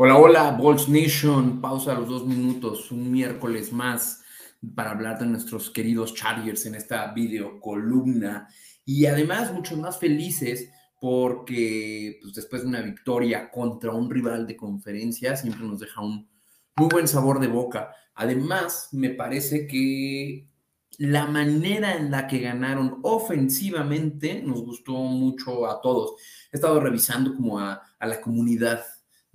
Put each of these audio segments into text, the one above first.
Hola, hola, Bolts Nation. Pausa los dos minutos, un miércoles más para hablar de nuestros queridos Chargers en esta video columna. Y además, muchos más felices porque pues, después de una victoria contra un rival de conferencia siempre nos deja un muy buen sabor de boca. Además, me parece que la manera en la que ganaron ofensivamente nos gustó mucho a todos. He estado revisando como a, a la comunidad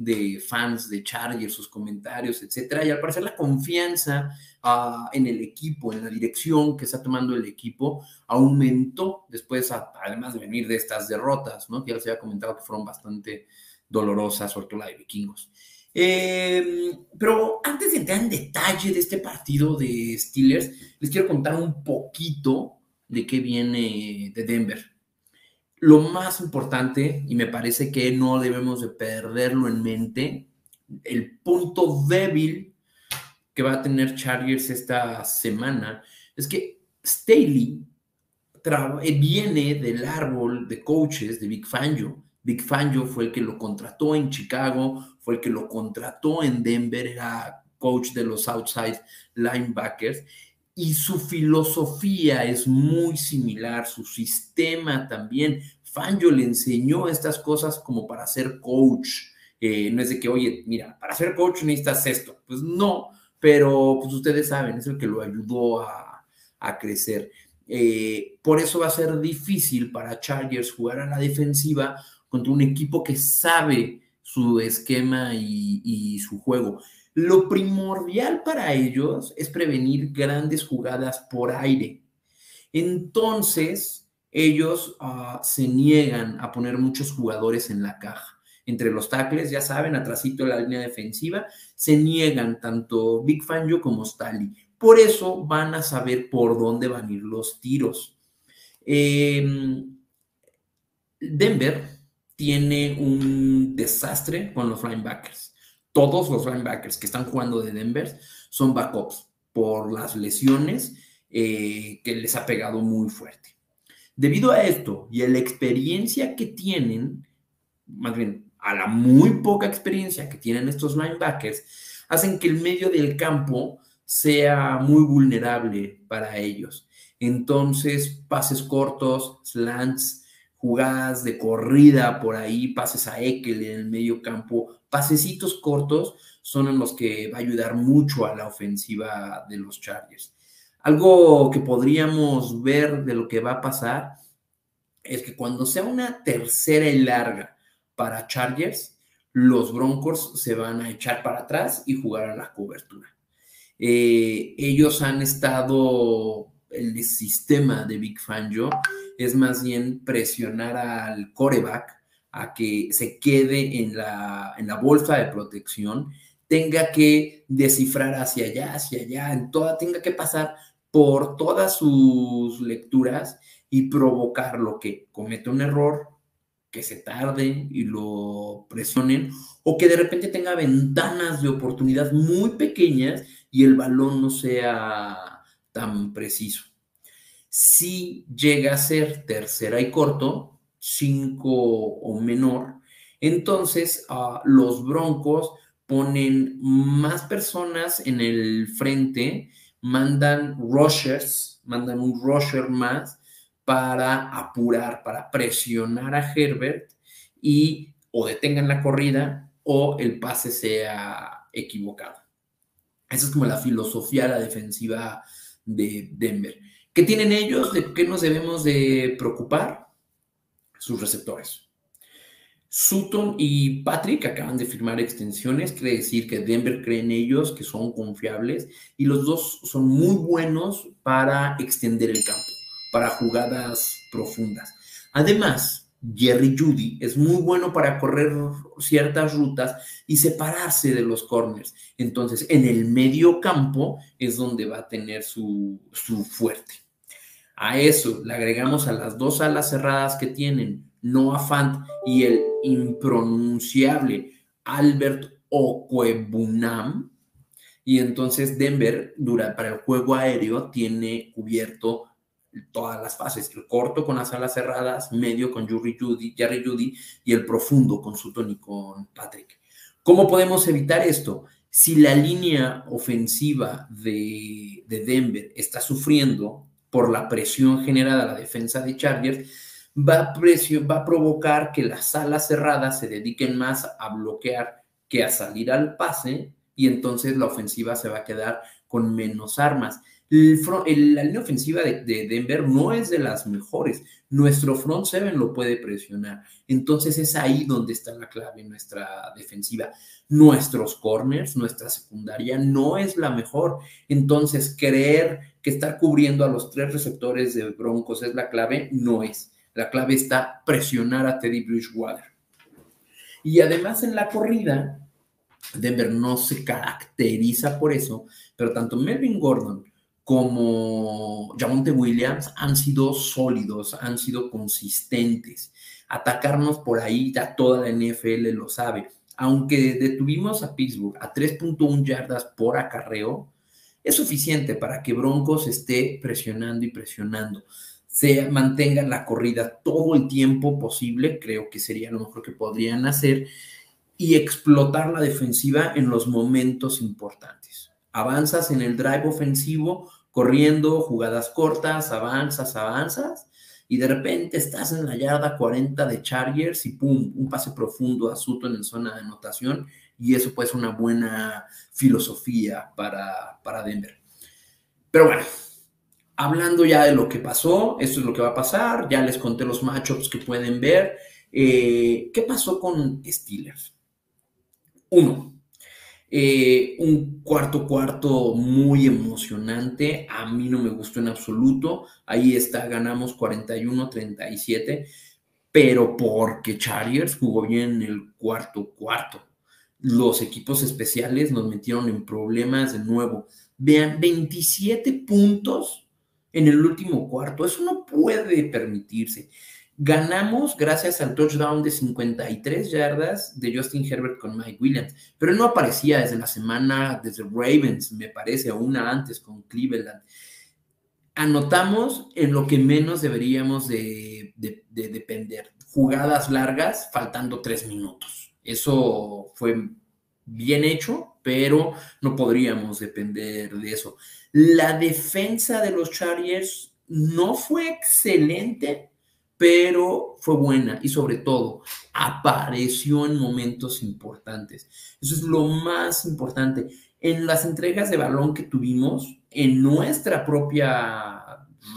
de fans de Chargers, sus comentarios, etcétera. Y al parecer la confianza uh, en el equipo, en la dirección que está tomando el equipo, aumentó después, además de venir de estas derrotas, ¿no? Que ya les había comentado que fueron bastante dolorosas, sobre todo la de vikingos. Eh, pero antes de entrar en detalle de este partido de Steelers, les quiero contar un poquito de qué viene de Denver lo más importante, y me parece que no debemos de perderlo en mente, el punto débil que va a tener Chargers esta semana es que Staley eh, viene del árbol de coaches de Big Fangio. Big Fangio fue el que lo contrató en Chicago, fue el que lo contrató en Denver, era coach de los outside linebackers y su filosofía es muy similar, su sistema también. Fangio le enseñó estas cosas como para ser coach. Eh, no es de que, oye, mira, para ser coach necesitas esto. Pues no, pero pues ustedes saben, es el que lo ayudó a, a crecer. Eh, por eso va a ser difícil para Chargers jugar a la defensiva contra un equipo que sabe su esquema y, y su juego. Lo primordial para ellos es prevenir grandes jugadas por aire. Entonces, ellos uh, se niegan a poner muchos jugadores en la caja. Entre los tackles, ya saben, atrásito de la línea defensiva, se niegan tanto Big Fangio como Staley. Por eso van a saber por dónde van a ir los tiros. Eh, Denver tiene un desastre con los linebackers todos los linebackers que están jugando de Denver son backups por las lesiones eh, que les ha pegado muy fuerte. Debido a esto y a la experiencia que tienen, más bien a la muy poca experiencia que tienen estos linebackers, hacen que el medio del campo sea muy vulnerable para ellos. Entonces, pases cortos, slants, jugadas de corrida por ahí, pases a Ekel en el medio campo, pasecitos cortos son en los que va a ayudar mucho a la ofensiva de los Chargers. Algo que podríamos ver de lo que va a pasar es que cuando sea una tercera y larga para Chargers, los Broncos se van a echar para atrás y jugar a la cobertura. Eh, ellos han estado, el sistema de Big Fangio es más bien presionar al coreback a que se quede en la, en la bolsa de protección, tenga que descifrar hacia allá, hacia allá, en toda, tenga que pasar por todas sus lecturas y provocar lo que cometa un error, que se tarde y lo presionen, o que de repente tenga ventanas de oportunidad muy pequeñas y el balón no sea tan preciso. Si llega a ser tercera y corto, 5 o menor, entonces uh, los Broncos ponen más personas en el frente, mandan rushers, mandan un rusher más para apurar, para presionar a Herbert y o detengan la corrida o el pase sea equivocado. Esa es como la filosofía la defensiva de Denver. ¿Qué tienen ellos? ¿De qué nos debemos de preocupar? sus receptores. Sutton y Patrick acaban de firmar extensiones, quiere decir que Denver cree en ellos, que son confiables y los dos son muy buenos para extender el campo, para jugadas profundas. Además, Jerry Judy es muy bueno para correr ciertas rutas y separarse de los corners. Entonces, en el medio campo es donde va a tener su, su fuerte. A eso le agregamos a las dos alas cerradas que tienen Noah Fant y el impronunciable Albert Okwebunam. Y entonces Denver, dura, para el juego aéreo, tiene cubierto todas las fases, el corto con las alas cerradas, medio con Jerry Judy, Judy y el profundo con Sutton y con Patrick. ¿Cómo podemos evitar esto? Si la línea ofensiva de, Denver está sufriendo por la presión generada a la defensa de Chargers, va a, va a provocar que las alas cerradas se dediquen más a bloquear que a salir al pase y entonces la ofensiva se va a quedar con menos armas la línea ofensiva de, Denver no es de las mejores. Nuestro front seven lo puede presionar. Entonces es ahí donde está la clave nuestra defensiva. Nuestros corners, nuestra secundaria no es la mejor. Entonces creer que estar cubriendo a los tres receptores de Broncos es la clave, no es. La clave está presionar a Teddy Bridgewater. Y además en la corrida, Denver no se caracteriza por eso, pero tanto Melvin Gordon como Jamonte Williams han sido sólidos, han sido consistentes. Atacarnos por ahí, ya toda la NFL lo sabe. Aunque detuvimos a Pittsburgh a 3.1 yardas por acarreo, es suficiente para que Broncos esté presionando y presionando. Se mantenga la corrida todo el tiempo posible, creo que sería lo mejor que podrían hacer, y explotar la defensiva en los momentos importantes avanzas en el drive ofensivo, corriendo, jugadas cortas, avanzas, avanzas, y de repente estás en la yarda 40 de Chargers y pum, un pase profundo a Sutton en zona de anotación, y eso puede ser una buena filosofía para, para Denver. Pero bueno, hablando ya de lo que pasó, esto es lo que va a pasar, ya les conté los matchups que pueden ver. Eh, ¿Qué pasó con Steelers? Uno, eh, un cuarto cuarto muy emocionante, a mí no me gustó en absoluto, ahí está, ganamos 41-37, pero porque Chargers jugó bien en el cuarto cuarto. Los equipos especiales nos metieron en problemas de nuevo. Vean, 27 puntos en el último cuarto, eso no puede permitirse. Ganamos gracias al touchdown de 53 yardas de Justin Herbert con Mike Williams, pero no aparecía desde la semana, desde Ravens, me parece, o una antes con Cleveland. Anotamos en lo que menos deberíamos de, depender, jugadas largas faltando tres minutos. Eso fue bien hecho, pero no podríamos depender de eso. La defensa de los Chargers no fue excelente, pero fue buena y sobre todo apareció en momentos importantes. Eso es lo más importante. En las entregas de balón que tuvimos en nuestra propia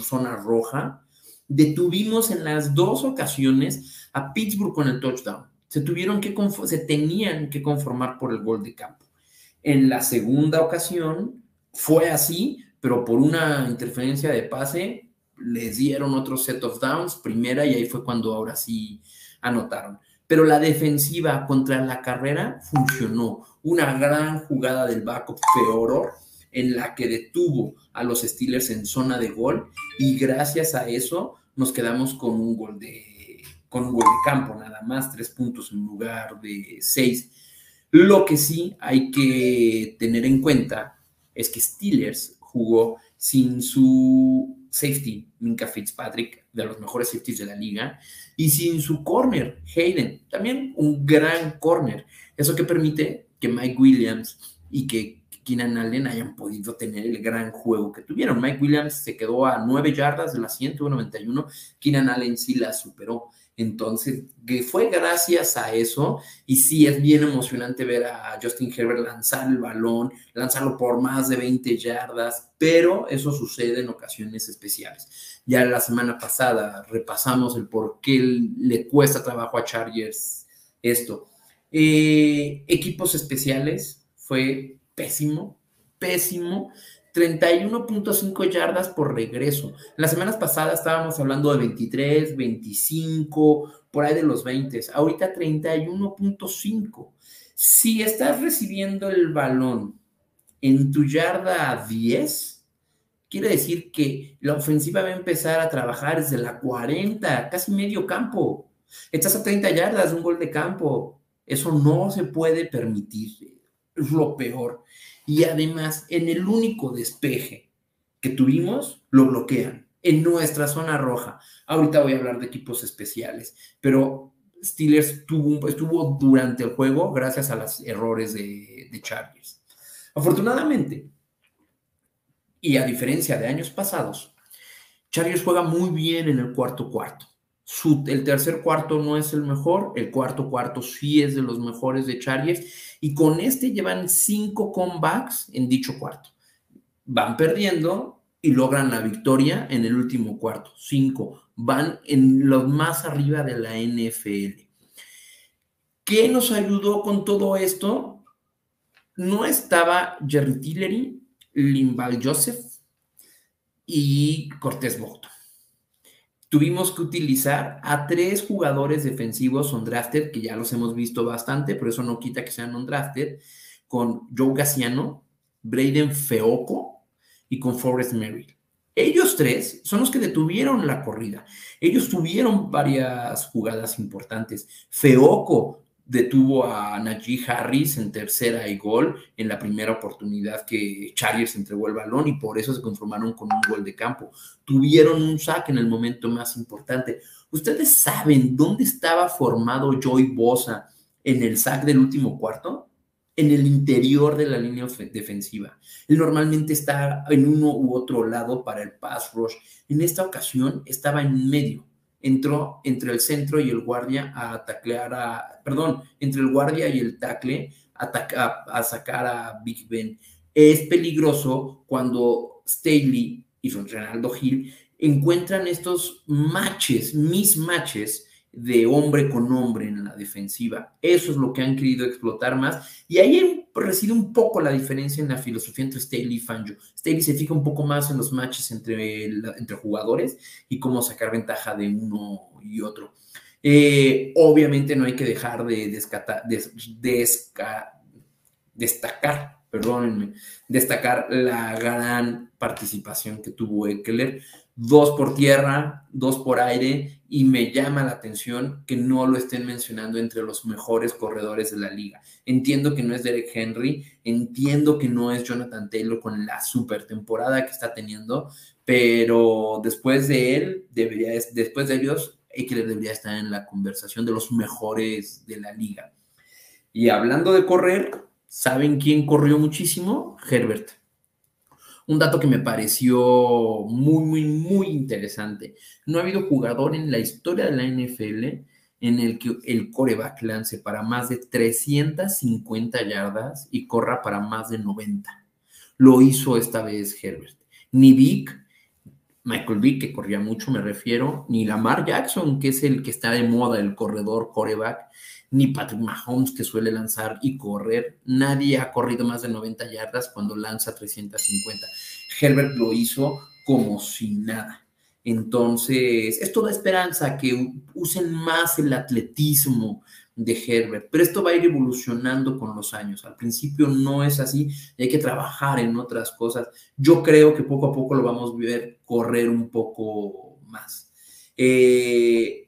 zona roja, detuvimos en las dos ocasiones a Pittsburgh con el touchdown. Se tuvieron que se tenían que conformar por el gol de campo. En la segunda ocasión fue así, pero por una interferencia de pase les dieron otro set of downs, primera, y ahí fue cuando ahora sí anotaron. Pero la defensiva contra la carrera funcionó. Una gran jugada del backup peor en la que detuvo a los Steelers en zona de gol y gracias a eso nos quedamos con un gol de, con un gol de campo, nada más, tres puntos en lugar de seis. Lo que sí hay que tener en cuenta es que Steelers jugó sin su safety, Minka Fitzpatrick, de los mejores safeties de la liga, y sin su corner, Hayden, también un gran corner. Eso que permite que Mike Williams y que Keenan Allen hayan podido tener el gran juego que tuvieron. Mike Williams se quedó a nueve yardas de la 191, Keenan Allen sí la superó. Entonces, fue gracias a eso, y sí es bien emocionante ver a Justin Herbert lanzar el balón, lanzarlo por más de 20 yardas, pero eso sucede en ocasiones especiales. Ya la semana pasada repasamos el por qué le cuesta trabajo a Chargers esto. Eh, equipos especiales fue pésimo, pésimo. 31.5 yardas por regreso. Las semanas pasadas estábamos hablando de 23, 25, por ahí de los 20. Ahorita 31.5. Si estás recibiendo el balón en tu yarda 10, quiere decir que la ofensiva va a empezar a trabajar desde la 40, casi medio campo. Estás a 30 yardas un gol de campo. Eso no se puede permitir. Es lo peor. Y además, en el único despeje que tuvimos, lo bloquean en nuestra zona roja. Ahorita voy a hablar de equipos especiales, pero Steelers estuvo durante el juego gracias a los errores de, de Chargers. Afortunadamente, y a diferencia de años pasados, Chargers juega muy bien en el cuarto cuarto. El tercer cuarto no es el mejor, el cuarto cuarto sí es de los mejores de Chargers y con este llevan cinco comebacks en dicho cuarto. Van perdiendo y logran la victoria en el último cuarto, cinco. Van en los más arriba de la NFL. ¿Qué nos ayudó con todo esto? No estaba Jerry Tillery, Limbal Joseph y Cortés Bogdo. Tuvimos que utilizar a tres jugadores defensivos undrafted, que ya los hemos visto bastante, pero eso no quita que sean undrafted, con Joe Gaciano, Braden Feoco y con Forrest Merrill. Ellos tres son los que detuvieron la corrida. Ellos tuvieron varias jugadas importantes. Feoco detuvo a Najee Harris en tercera y gol en la primera oportunidad que Chargers entregó el balón y por eso se conformaron con un gol de campo. Tuvieron un saque en el momento más importante. ¿Ustedes saben dónde estaba formado Joy Bosa en el sack del último cuarto? En el interior de la línea defensiva. Él normalmente está en uno u otro lado para el pass rush. En esta ocasión estaba en medio entró entre el centro y el guardia a taclear a, perdón, entre el guardia y el tackle a, a, sacar a Big Ben. Es peligroso cuando Staley y Ronaldo Hill encuentran estos matches, mis matches de hombre con hombre en la defensiva. Eso es lo que han querido explotar más. Y ahí reside un poco la diferencia en la filosofía entre Staley y Fangio. Staley se fija un poco más en los matches entre, entre jugadores y cómo sacar ventaja de uno y otro. Eh, obviamente no hay que dejar de destacar, perdónenme, destacar la gran participación que tuvo Eckler dos por tierra, dos por aire, y me llama la atención que no lo estén mencionando entre los mejores corredores de la liga. Entiendo que no es Derek Henry, entiendo que no es Jonathan Taylor con la super temporada que está teniendo, pero después de él, debería, después de ellos, Eckler debería estar en la conversación de los mejores de la liga. Y hablando de correr, ¿saben quién corrió muchísimo? Herbert un dato que me pareció muy, muy, muy interesante. No ha habido jugador en la historia de la NFL en el que el coreback lance para más de 350 yardas y corra para más de 90. Lo hizo esta vez Herbert. Ni Vic, Michael Vick, que corría mucho, me refiero, ni Lamar Jackson, que es el que está de moda, el corredor coreback, ni Patrick Mahomes, que suele lanzar y correr. Nadie ha corrido más de 90 yardas cuando lanza 350. Herbert lo hizo como si nada. Entonces, esto da esperanza que usen más el atletismo de Herbert, pero esto va a ir evolucionando con los años. Al principio no es así, hay que trabajar en otras cosas. Yo creo que poco a poco lo vamos a ver correr un poco más. Eh,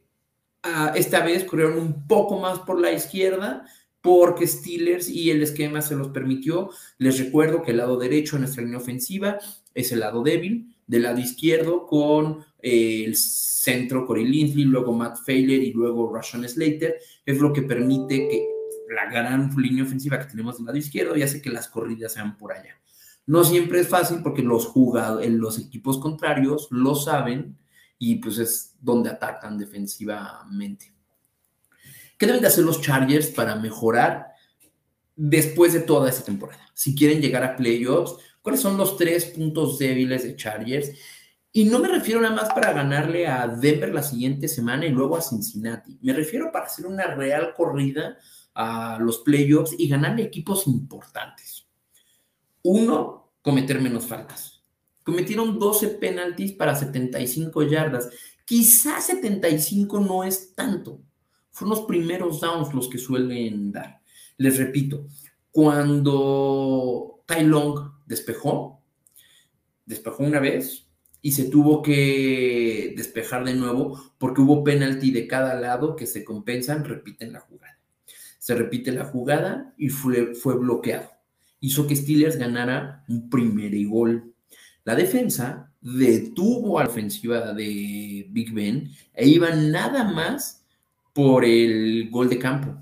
esta vez corrieron un poco más por la izquierda porque Steelers y el esquema se los permitió. Les recuerdo que el lado derecho de nuestra línea ofensiva es el lado débil, del lado izquierdo con eh, el centro Corey Linsley, luego Matt Failer y luego Rashawn Slater, es lo que permite que la gran línea ofensiva que tenemos del lado izquierdo y hace que las corridas sean por allá. No siempre es fácil porque los jugadores, los equipos contrarios lo saben y pues es donde atacan defensivamente. ¿Qué deben de hacer los Chargers para mejorar después de toda esta temporada? Si quieren llegar a playoffs, ¿cuáles son los tres puntos débiles de Chargers? Y no me refiero nada más para ganarle a Denver la siguiente semana y luego a Cincinnati. Me refiero para hacer una real corrida a los playoffs y ganarle equipos importantes. Uno, cometer menos faltas. Cometieron 12 penaltis para 75 yardas. Quizás 75 no es tanto. Fueron los primeros downs los que suelen dar. Les repito, cuando Tai Long despejó, despejó una vez y se tuvo que despejar de nuevo porque hubo penalti de cada lado que se compensan, repiten la jugada. Se repite la jugada y fue, fue bloqueado. Hizo que Steelers ganara un primer gol. La defensa detuvo a la ofensiva de Big Ben e iba nada más por el gol de campo.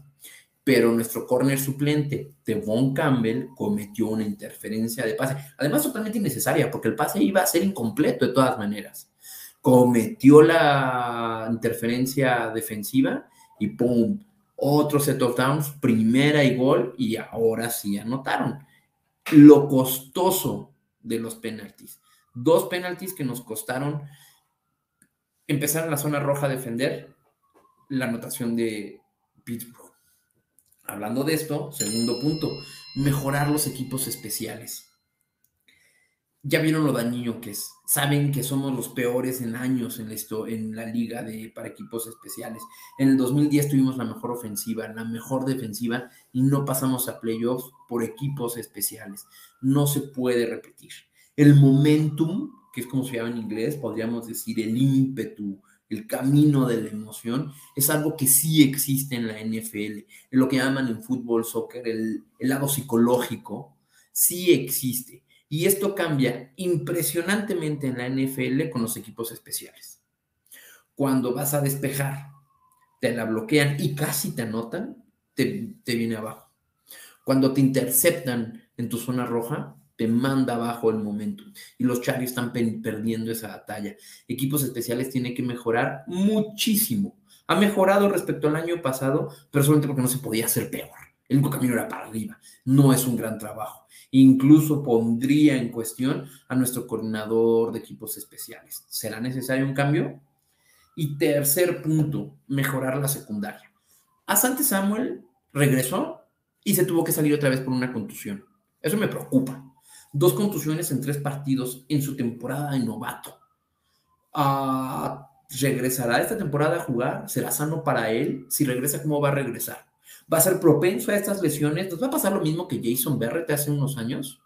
Pero nuestro corner suplente, Devon Campbell, cometió una interferencia de pase, además totalmente innecesaria, porque el pase iba a ser incompleto de todas maneras. Cometió la interferencia defensiva y ¡pum! Otro set of downs, primera y gol, y ahora sí anotaron. Lo costoso de los penaltis. Dos penaltis que nos costaron empezar en la zona roja a defender la anotación de Pittsburgh. Hablando de esto, segundo punto, mejorar los equipos especiales. Ya vieron lo dañino que es. Saben que somos los peores en años en, esto, en la liga de, para equipos especiales. En el 2010 tuvimos la mejor ofensiva, la mejor defensiva y no pasamos a playoffs por equipos especiales. No se puede repetir. El momentum, que es como se llama en inglés, podríamos decir el ímpetu, el camino de la emoción, es algo que sí existe en la NFL, en lo que llaman en fútbol, soccer, el, el lado psicológico, sí existe. Y esto cambia impresionantemente en la NFL con los equipos especiales. Cuando vas a despejar, te la bloquean y casi te anotan, te, te viene abajo. Cuando te interceptan en tu zona roja, te manda abajo el momento. Y los Chargers están perdiendo esa batalla. Equipos especiales tienen que mejorar muchísimo. Ha mejorado respecto al año pasado, pero solamente porque no se podía hacer peor. El único camino era para arriba. No es un gran trabajo. Incluso pondría en cuestión a nuestro coordinador de equipos especiales. ¿Será necesario un cambio? Y tercer punto, mejorar la secundaria. Asante Samuel regresó y se tuvo que salir otra vez por una contusión. Eso me preocupa. Dos contusiones en tres partidos en su temporada de novato. Ah, ¿Regresará esta temporada a jugar? ¿Será sano para él? Si regresa, ¿cómo va a regresar? ¿Va a ser propenso a estas lesiones? ¿Nos va a pasar lo mismo que Jason Barrett hace unos años?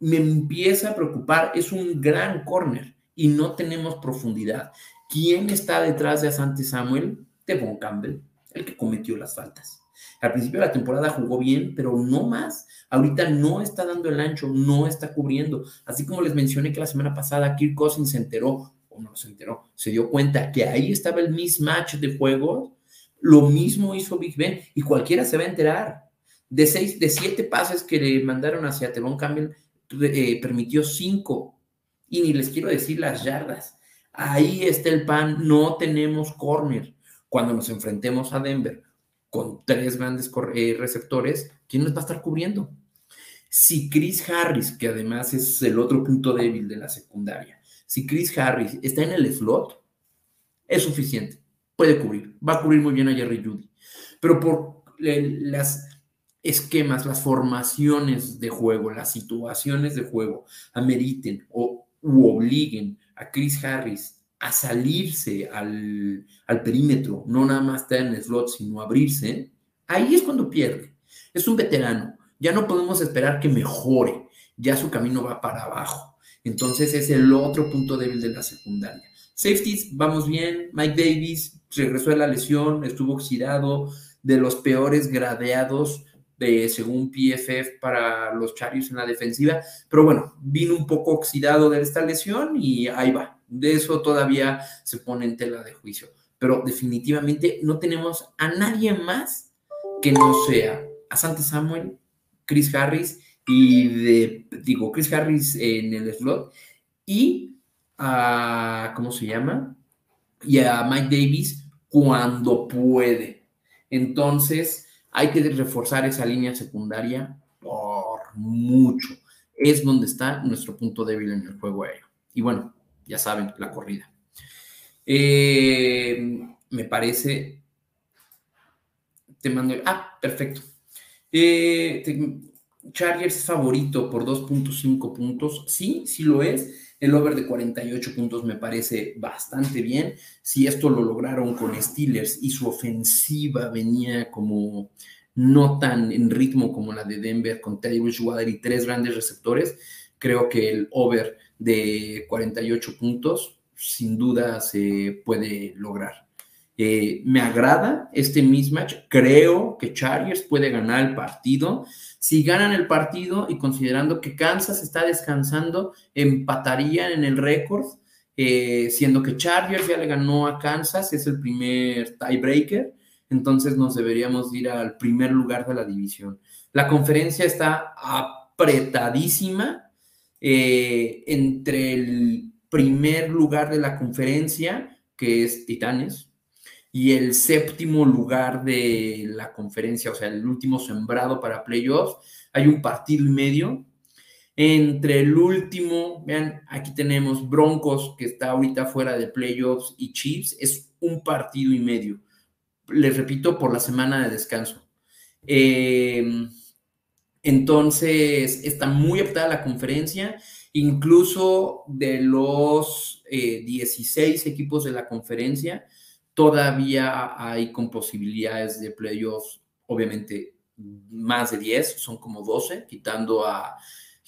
Me empieza a preocupar. Es un gran corner y no tenemos profundidad. ¿Quién está detrás de Asante Samuel? Devon Campbell, el que cometió las faltas. Al principio de la temporada jugó bien, pero no más. Ahorita no está dando el ancho, no está cubriendo. Así como les mencioné que la semana pasada Kirk Cousins se enteró, o no se enteró, se dio cuenta que ahí estaba el mismatch de juego. Lo mismo hizo Big Ben y cualquiera se va a enterar. De seis, de siete pases que le mandaron hacia Tevon Campbell, eh, permitió cinco. Y ni les quiero decir las yardas. Ahí está el pan, no tenemos corner. Cuando nos enfrentemos a Denver con tres grandes eh, receptores, ¿quién nos va a estar cubriendo? Si Chris Harris, que además es el otro punto débil de la secundaria, si Chris Harris está en el slot, es suficiente, puede cubrir, va a cubrir muy bien a Jerry Judy. Pero por las esquemas, las formaciones de juego, las situaciones de juego ameriten o obliguen a Chris Harris a salirse al, perímetro, no nada más estar en el slot, sino abrirse, ahí es cuando pierde. Es un veterano, ya no podemos esperar que mejore, ya su camino va para abajo. Entonces es el otro punto débil de la secundaria. Safeties, vamos bien. Mike Davis regresó de la lesión, estuvo oxidado, de los peores gradeados de, según PFF para los Chargers en la defensiva. Pero bueno, vino un poco oxidado de esta lesión y ahí va. De eso todavía se pone en tela de juicio. Pero definitivamente no tenemos a nadie más que no sea a Santa Samuel, Chris Harris y de, digo, Chris Harris en el slot y a, ¿cómo se llama? Y a Mike Davis cuando puede. Entonces, hay que reforzar esa línea secundaria por mucho. Es donde está nuestro punto débil en el juego aéreo. Y bueno, ya saben, la corrida. Eh, me parece. Te mando. Ah, perfecto. Eh, Chargers favorito por 2.5 puntos. Sí, sí lo es. El over de 48 puntos me parece bastante bien. Si esto lo lograron con Steelers y su ofensiva venía como no tan en ritmo como la de Denver con Teddy Bridgewater y tres grandes receptores, creo que el over de 48 puntos sin duda se puede lograr. Eh, me agrada este mismatch. Creo que Chargers puede ganar el partido. Si ganan el partido y considerando que Kansas está descansando, empatarían en el récord eh, siendo que Chargers ya le ganó a Kansas, es el primer tiebreaker, entonces nos deberíamos ir al primer lugar de la división. La conferencia está apretadísima eh, entre el primer lugar de la conferencia, que es Titanes, y el séptimo lugar de la conferencia, o sea, el último sembrado para playoffs. Hay un partido y medio entre el último, vean, aquí tenemos Broncos, que está ahorita fuera de playoffs, y Chiefs, es un partido y medio. Les repito, por la semana de descanso. Em, entonces, está muy apretada la conferencia. Incluso de los 16 eh, equipos de la conferencia, todavía hay con posibilidades de playoffs, obviamente más de 10, son como 12, quitando a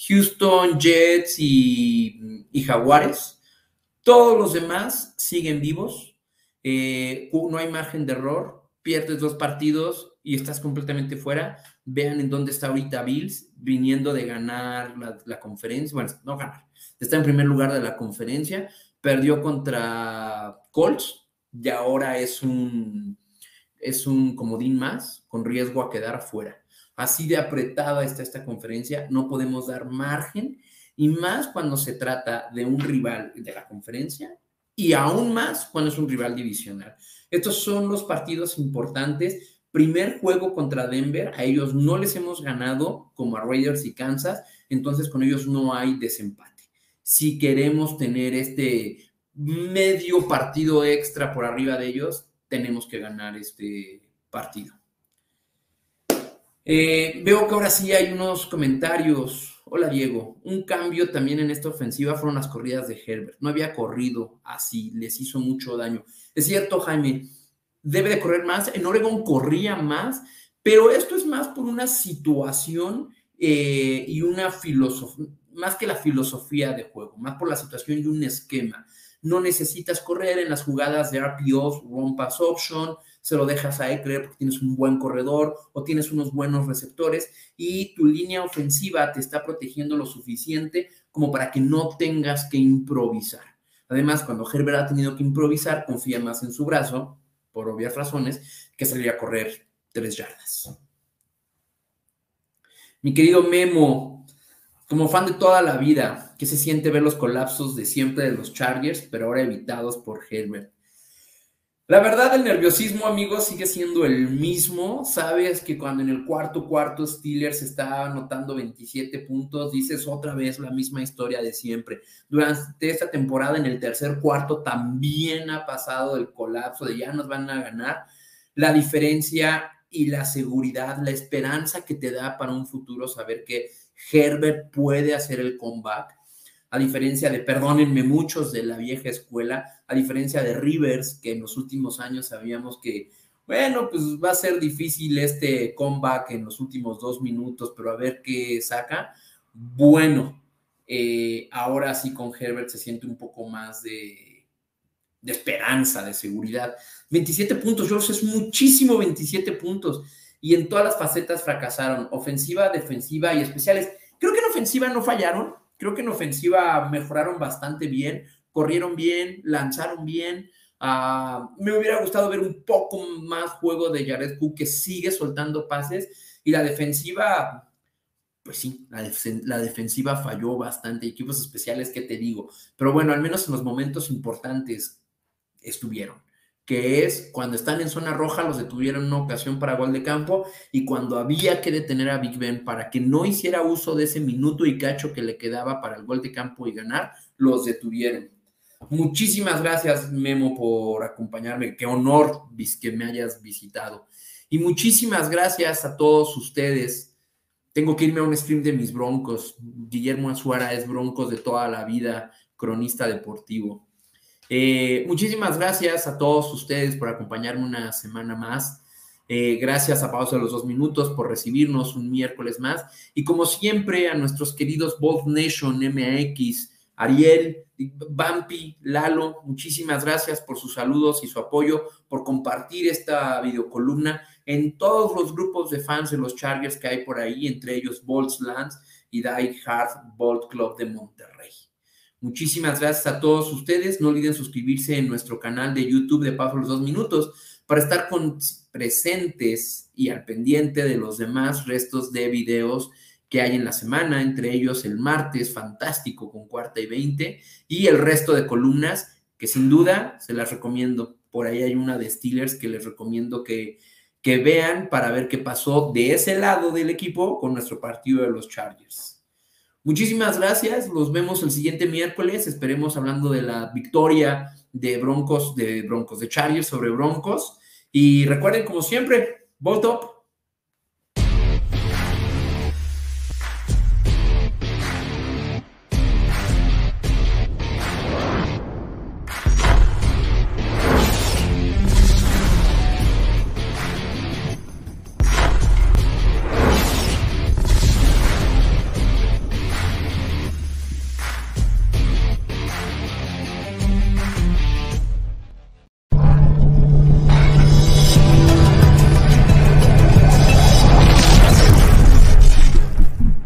Houston, Jets y, Jaguares. Todos los demás siguen vivos. Eh, no hay margen de error. Pierdes dos partidos y estás completamente fuera. Vean en dónde está ahorita Bills, viniendo de ganar la, conferencia. Bueno, no ganar. Está en primer lugar de la conferencia. Perdió contra Colts y ahora es un, es un comodín más con riesgo a quedar fuera. Así de apretada está esta conferencia, no podemos dar margen y más cuando se trata de un rival de la conferencia y aún más cuando es un rival divisional. Estos son los partidos importantes. Primer juego contra Denver, a ellos no les hemos ganado como a Raiders y Kansas, entonces con ellos no hay desempate. Si queremos tener este medio partido extra por arriba de ellos, tenemos que ganar este partido. Eh, veo que ahora sí hay unos comentarios. Hola Diego, un cambio también en esta ofensiva fueron las corridas de Herbert. No había corrido así, les hizo mucho daño. Es cierto, Jaime, debe de correr más. En Oregon corría más, pero esto es más por una situación eh, y una filosofía, más que la filosofía de juego, más por la situación y un esquema. No necesitas correr en las jugadas de RPOs, Run Pass Option, se lo dejas a Eckler porque tienes un buen corredor o tienes unos buenos receptores y tu línea ofensiva te está protegiendo lo suficiente como para que no tengas que improvisar. Además, cuando Herbert ha tenido que improvisar, confía más en su brazo, por obvias razones, que salir a correr tres yardas. Mi querido Memo, como fan de toda la vida, ¿qué se siente ver los colapsos de siempre de los Chargers, pero ahora evitados por Herbert? La verdad, el nerviosismo, amigos, sigue siendo el mismo. Sabes que cuando en el cuarto cuarto Steelers está anotando 27 puntos, dices otra vez la misma historia de siempre. Durante esta temporada, en el tercer cuarto, también ha pasado el colapso de ya nos van a ganar. La diferencia y la seguridad, la esperanza que te da para un futuro saber que Herbert puede hacer el comeback a diferencia de, perdónenme, muchos de la vieja escuela, a diferencia de Rivers, que en los últimos años sabíamos que, bueno, pues va a ser difícil este comeback en los últimos dos minutos, pero a ver qué saca. Bueno, eh, ahora sí con Herbert se siente un poco más de, de esperanza, de seguridad. 27 puntos, George, es muchísimo 27 puntos. Y en todas las facetas fracasaron, ofensiva, defensiva y especiales. Creo que en ofensiva no fallaron, Creo que en ofensiva mejoraron bastante bien, corrieron bien, lanzaron bien. Ah, me hubiera gustado ver un poco más juego de Jared Cook que sigue soltando pases y la defensiva, pues sí, la, la, defensiva falló bastante, equipos especiales, ¿qué te digo? Pero bueno, al menos en los momentos importantes estuvieron que es cuando están en zona roja los detuvieron una ocasión para gol de campo y cuando había que detener a Big Ben para que no hiciera uso de ese minuto y cacho que le quedaba para el gol de campo y ganar, los detuvieron. Muchísimas gracias, Memo, por acompañarme. Qué honor que me hayas visitado. Y muchísimas gracias a todos ustedes. Tengo que irme a un stream de mis broncos. Guillermo Azuara es broncos de toda la vida, cronista deportivo. Eh, muchísimas gracias a todos ustedes por acompañarme una semana más. Eh, gracias a Pausa de los Dos Minutos por recibirnos un miércoles más. Y como siempre, a nuestros queridos Bold Nation MX, Ariel, Bampi, Lalo, muchísimas gracias por sus saludos y su apoyo, por compartir esta videocolumna en todos los grupos de fans de los Chargers que hay por ahí, entre ellos Bolts Lands y Die Hard Bolt Club de Monterrey. Muchísimas gracias a todos ustedes. No olviden suscribirse en nuestro canal de YouTube de Paso los Dos Minutos para estar presentes y al pendiente de los demás restos de videos que hay en la semana, entre ellos el martes, fantástico, con cuarta y veinte, y el resto de columnas que sin duda se las recomiendo. Por ahí hay una de Steelers que les recomiendo que, que vean para ver qué pasó de ese lado del equipo con nuestro partido de los Chargers. Muchísimas gracias, los vemos el siguiente miércoles, esperemos hablando de la victoria de Broncos, de Broncos, de Chargers sobre Broncos. Y recuerden, como siempre, vote up.